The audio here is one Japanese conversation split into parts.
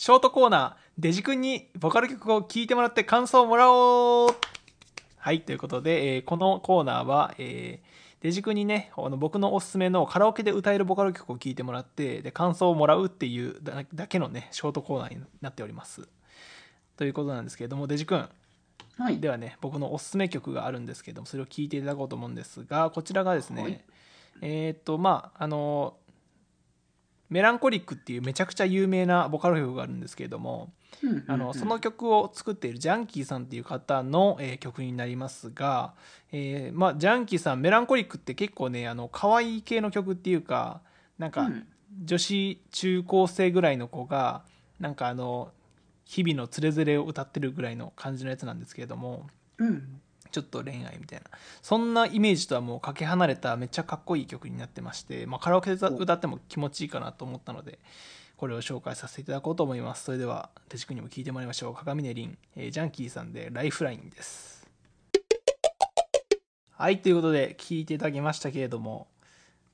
ショートコーナー、デジ君にボカロ曲を聴いてもらって感想をもらおうはい、ということで、えーこのコーナーは、えーデジ君にね、あの僕のおすすめのカラオケで歌えるボカロ曲を聴いてもらって、で、感想をもらうっていうだだけのね、ショートコーナーになっております。ということなんですけれども、デジ君、はい。ではね僕のおすすめ曲があるんですけどもそれを聴いていただこうと思うんですがこちらがですね、はいえーっとまああのメランコリックっていうめちゃくちゃ有名なボカロ曲があるんですけれども、うん。あのその曲を作っているジャンキーさんっていう方の、えー曲になりますが、えーまあ、ジャンキーさんメランコリックって結構ねあの可愛い系の曲っていうかなんか、うん。女子中高生ぐらいの子がなんかあの日々のつれづれを歌ってるぐらいの感じのやつなんですけれどもうん。ちょっと恋愛みたいな。そんなイメージとはもうかけ離れためっちゃかっこいい曲になってまして、まあ、カラオケで歌っても気持ちいいかなと思ったのでこれを紹介させていただこうと思います。それでは手地君にも聞いてもらいましょう。鏡音凛、えージャンキーさんで「ライフライン」です。はいということで聞いていただきましたけれども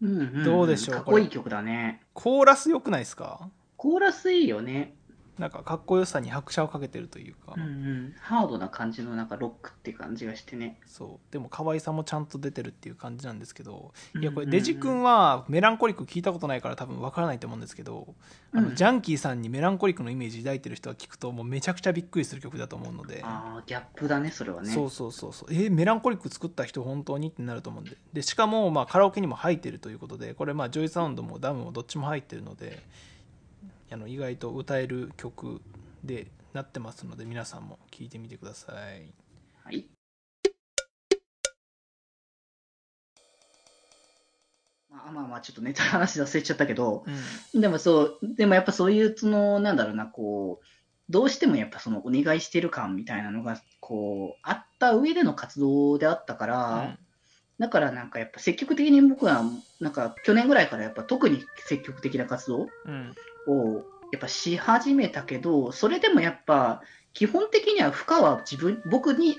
うんんん。どうでしょうかっこいい曲だね。コーラス良くないですか？コーラスいいよね。なんかかっこよさに拍車をかけてるというか、うんうん。ハードな感じのなんかロックって感じがしてね。そう。でも可愛さもちゃんと出てるっていう感じなんですけど。いやこれうんうん。うんデジ君はメランコリック聞いたことないから多分わからないと思うんですけど、あのうん。ジャンキーさんにメランコリックのイメージ抱いてる人は聞くともうめちゃくちゃびっくりする曲だと思うので、ああ、ギャップだね、それはね。そうそうそう。そうえーメランコリック作った人本当に？ってなると思うんで。でしかもまあカラオケにも入ってるということで。これまあジョイサウンドもダムもどっちも入ってるのであの意外と歌える曲でなってますので皆さんも聞いてみてください。はい。まあまあまあ、ちょっとネタの話忘れちゃったけど、うんでもそう、でもやっぱそういう、その、なんだろうな、こう、どうしてもやっぱそのお願いしてる感みたいなのが、こう、あった上での活動であったから、だからなんかやっぱ積極的に僕は、なんか去年ぐらいからやっぱ特に積極的な活動うん。をやっぱし始めたけど、それでもやっぱ基本的には負荷は自分、僕に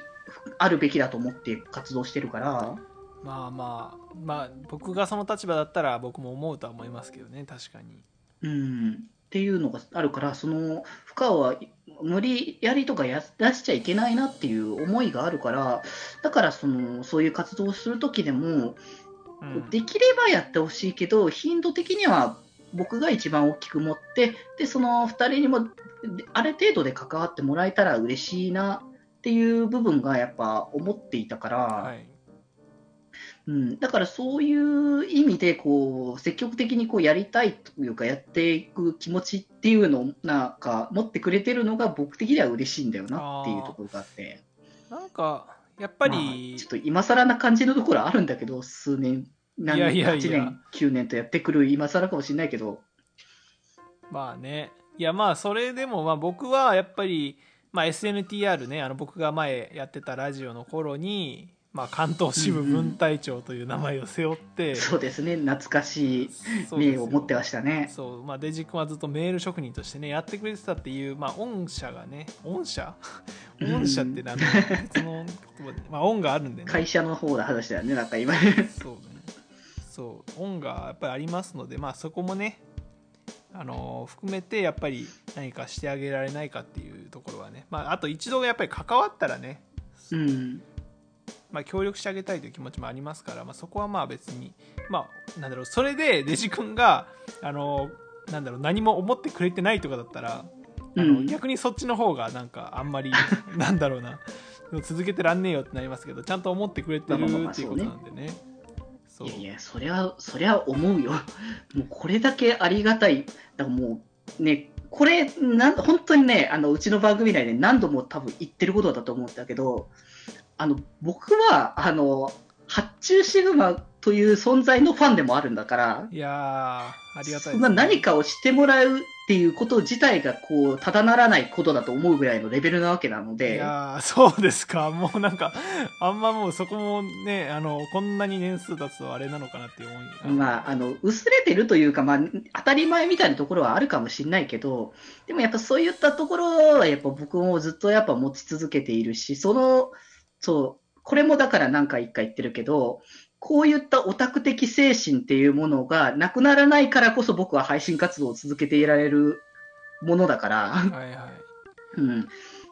あるべきだと思って活動してるから、まあまあまあ僕がその立場だったら僕も思うとは思いますけどね確かに。うん、っていうのがあるから、その負荷は無理やりとかや出しちゃいけないなっていう思いがあるから、だからそのそういう活動をするときでも、うん。できればやってほしいけど、頻度的には僕が一番大きく持って、でその2人にもである程度で関わってもらえたら嬉しいなっていう部分がやっぱ思っていたから、はいうん、だからそういう意味でこう積極的にこうやりたいというかやっていく気持ちっていうのをなんか持ってくれてるのが僕的には嬉しいんだよなっていうところがあって。なんかやっぱまあり、ちょっと今更な感じのところあるんだけど数年何いやいやいや。8年9年とやってくる今更かもしれないけど。まあね。いやまあそれでもまあ僕はやっぱり、まあ、SNTR ねあの僕が前やってたラジオの頃に、まあ、関東支部分隊長という名前を背負って、そうですね。懐かしい名を持ってましたね。そう。まあ、デジ君はずっとメール職人としてねやってくれてたっていう、まあ、御社がね御社うん御社ってなんだ？そのまあ、恩があるんでね。会社の方の話だよねなんか今。そうね。そう。恩がやっぱりありますので、まあ、そこもねあの含めてやっぱり何かしてあげられないかっていうところはね、まあ、あと一度やっぱり関わったらね、うんまあ、協力してあげたいという気持ちもありますから、まあ、そこはまあ別にまあなんだろうそれでデジ君があのなんだろう何も思ってくれてないとかだったらあの、うん逆にそっちの方がなんかあんまり なんだろうな続けてらんねえよってなりますけどちゃんと思ってくれてるっていうことなんでね。いやいや、そりゃ、そりゃ思うよ。もうこれだけありがたい。だからもう、ね、これ、なん本当にね、あの、うちの番組内で何度も多分言ってることだと思うんだけど、あの、僕は、あの、発注シグマという存在のファンでもあるんだから、いやーありがたいそんな何かをしてもらうっていうこと自体が、こう、ただならないことだと思うぐらいのレベルなわけなのいで、やーそうですか。もうなんかあんまもうそこもねあのこんなに年数経つとあれなのかなっていう思いがまあ、あの、薄れてるというか、まあ、当たり前みたいなところはあるかもしれないけど、でもやっぱそういったところは、やっぱ僕もずっとやっぱ持ち続けているし、その、そう、これもだから何回一回言ってるけど、こういったオタク的精神っていうものがなくならないからこそ僕は配信活動を続けていられるものだから、はいはいうん。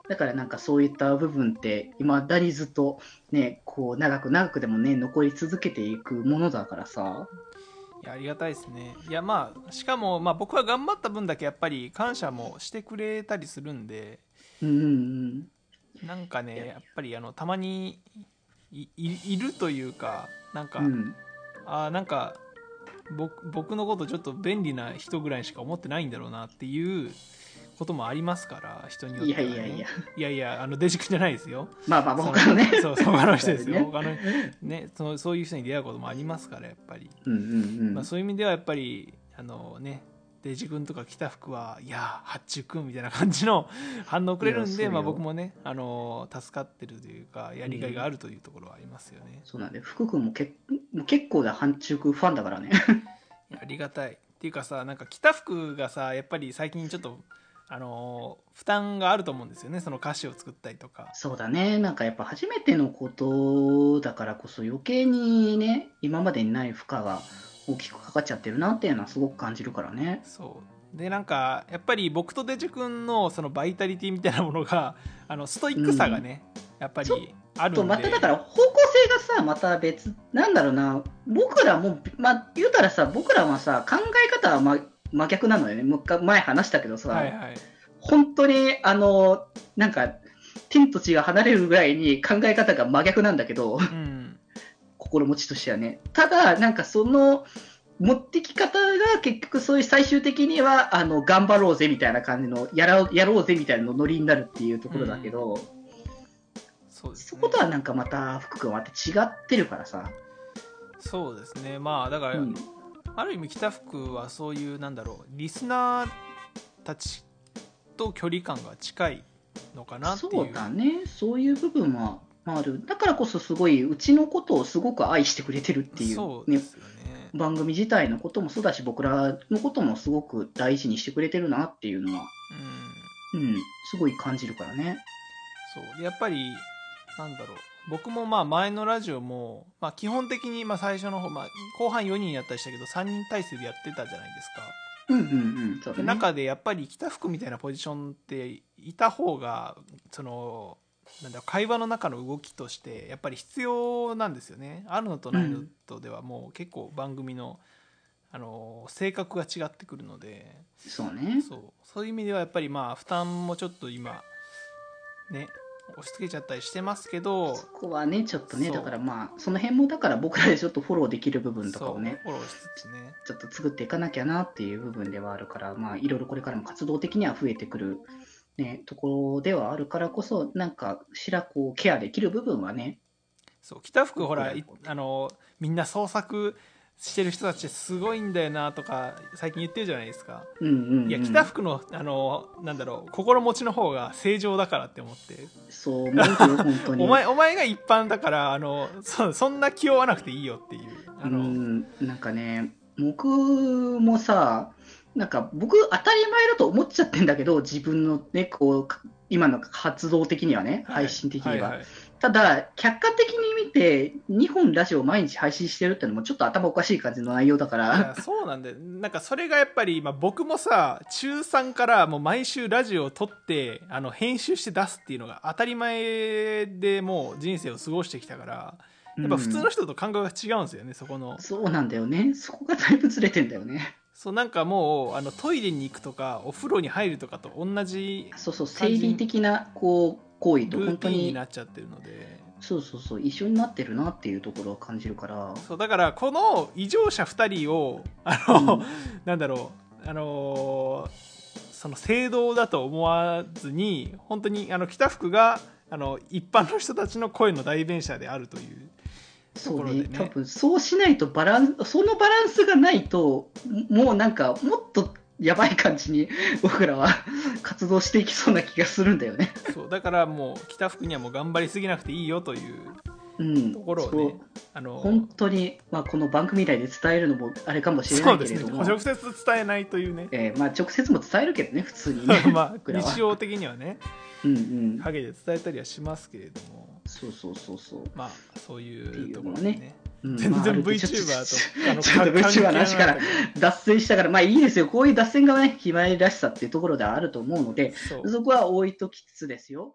だからなんかそういった部分って、未だにずっとね、こう長く長くでもね、残り続けていくものだからさ。いやありがたいですねいやまあしかも、まあ、僕は頑張った分だけやっぱり感謝もしてくれたりするんでうんうんうん。なんかねやっぱりあのたまにいいいるというかなんか、うん。あーなんか僕僕のことちょっと便利な人ぐらいしか思ってないんだろうなっていうこともありますから人によっいては、ね、やいやいや。いやいやあのデジ君じゃないですよまあまあ、他のね。そうそう他の人ですよ、ね他のねそのそういう人に出会うこともありますからやっぱり、うんうんうん。まあ、そういう意味ではやっぱりあのねデジ君とか着た服はいや発注君みたいな感じの 反応くれるんで、まあ、僕もねあの助かってるというかやりがいがあるというところはありますよね、そうなんで、福君もけ結構な半中ファンだからね。ありがたい。っていうかさなんか着た服がさやっぱり最近ちょっとあのー負担があると思うんですよね。その歌詞を作ったりとか。そうだね。なんかやっぱ初めてのことだからこそ余計にね、今までにない負荷が大きくかかっちゃってるなっていうのはすごく感じるからね。そう。でなんかやっぱり僕とデジ君のそのバイタリティみたいなものが あのストイックさがね、やっぱりあるんで。とまただから方向性がさまた別なんだろうな。僕らもまあ言うたらさ僕らはさ考え方は、ま、真逆なのよね。前話したけどさ、はいはい。本当にあのなんか天と地が離れるぐらいに考え方が真逆なんだけどうん心持ちとしてはね。ただなんかその持ってき方が結局そういう最終的にはあの頑張ろうぜみたいな感じのやらやろうぜみたいなのノリになるっていうところだけど、そうです、ね、そことはなんかまた福君はまた違ってるからさ、そうですね。まあだから、うん。ある意味北福はそういうなんだろうリスナーたちと距離感が近いのかなっていう。そうだね。そういう部分はある。だからこそすごいうちのことをすごく愛してくれてるっていう,、ねね。番組自体のこともそうだし僕らのこともすごく大事にしてくれてるなっていうのは、うん。うん、すごい感じるからね。そう。やっぱりなんだろう。僕もまあ前のラジオも、まあ、基本的にまあ最初の方、まあ、後半4人やったりしたけど3人体制でやってたじゃないですか。うんうんうんね。中でやっぱり北服みたいなポジションっていた方がそのなんだ会話の中の動きとしてやっぱり必要なんですよね。あるのとないのとではもう結構番組のあの性格が違ってくるので。そうね。そう。そういう意味ではやっぱりまあ負担もちょっと今ね押し付けちゃったりしてますけどそこはねちょっとねだからまあその辺もだから僕らでちょっとフォローできる部分とかをねフォローしつつね。ちょっと作っていかなきゃなっていう部分ではあるからまあいろいろこれからも活動的には増えてくるねところではあるからこそなんかしらこうケアできる部分はね。そう北福ほらいあのみんな創作してる人たちすごいんだよなとか最近言ってるじゃないですか。うんうん、うん、いや北福のあのなんだろう心持ちの方が正常だからって思って。そう思うよ本当に。お前お前が一般だからあのそそんな気負わなくていいよっていうあうの、んなんかね僕もさなんか僕当たり前だと思っちゃってんだけど自分のねこうか今の活動的にはね配信的には、いいい。ただ客観的に見て2本ラジオを毎日配信してるってのもちょっと頭おかしい感じの内容だかいらやそうなんだよ。なんかそれがやっぱり、まあ、僕もさ中3からもう毎週ラジオを撮ってあの編集して出すっていうのが当たり前でもう人生を過ごしてきたから。やっぱ普通の人と感覚が違うんですよね、そこの。そうなんだよね。そこがだいぶずれてんだよねそうなんかもうあのトイレに行くとかお風呂に入るとかと同じそうそう生理的なこう行為と本当に。になっちゃってるので。そうそうそう一緒になってるなっていうところを感じるから。そうだからこの異常者2人をあの、うん。なんだろうあのーその正道だと思わずに本当にあの北福があの一般の人たちの声の代弁者であるというそうね。ね。多分そうしないとバランスそのバランスがないともうなんかもっとやばい感じに 僕らは活動していきそうな気がするんだよね。そう。だからもう北福にはもう頑張りすぎなくていいよといううん、ところをそう。ねあの本当に、まあ、この番組内で伝えるのもあれかもしれなそうですね。いけれども、直接伝えないというね。えーまあ、直接も伝えるけどね普通にね まあ日常的にはね。うんうん。影で伝えたりはしますけれどもそうそうそうそうまあそういっていうところねでねうん全然 VTuber と、あの、ちょっと VTuber の話から脱線したから、まあいいですよ。こういう脱線がね、ひまわりらしさっていうところではあると思うので、たそうそこは置いときつつですよ。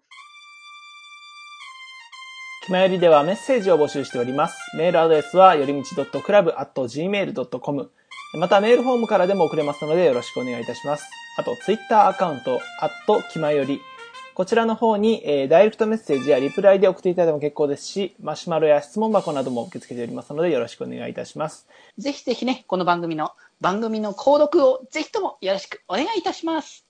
気まよりではメッセージを募集しております。メールアドレスは、よりみち .club.gmail.com。また、メールフォームからでも送れますので、よろしくお願いいたします。あと、ツイッターアカウント、アット気まより。こちらの方に、えーダイレクトメッセージやリプライで送っていただいても結構ですし、マシュマロや質問箱なども受け付けておりますので、よろしくお願いいたします。ぜひぜひね、この番組の、番組の購読をぜひともよろしくお願いいたします。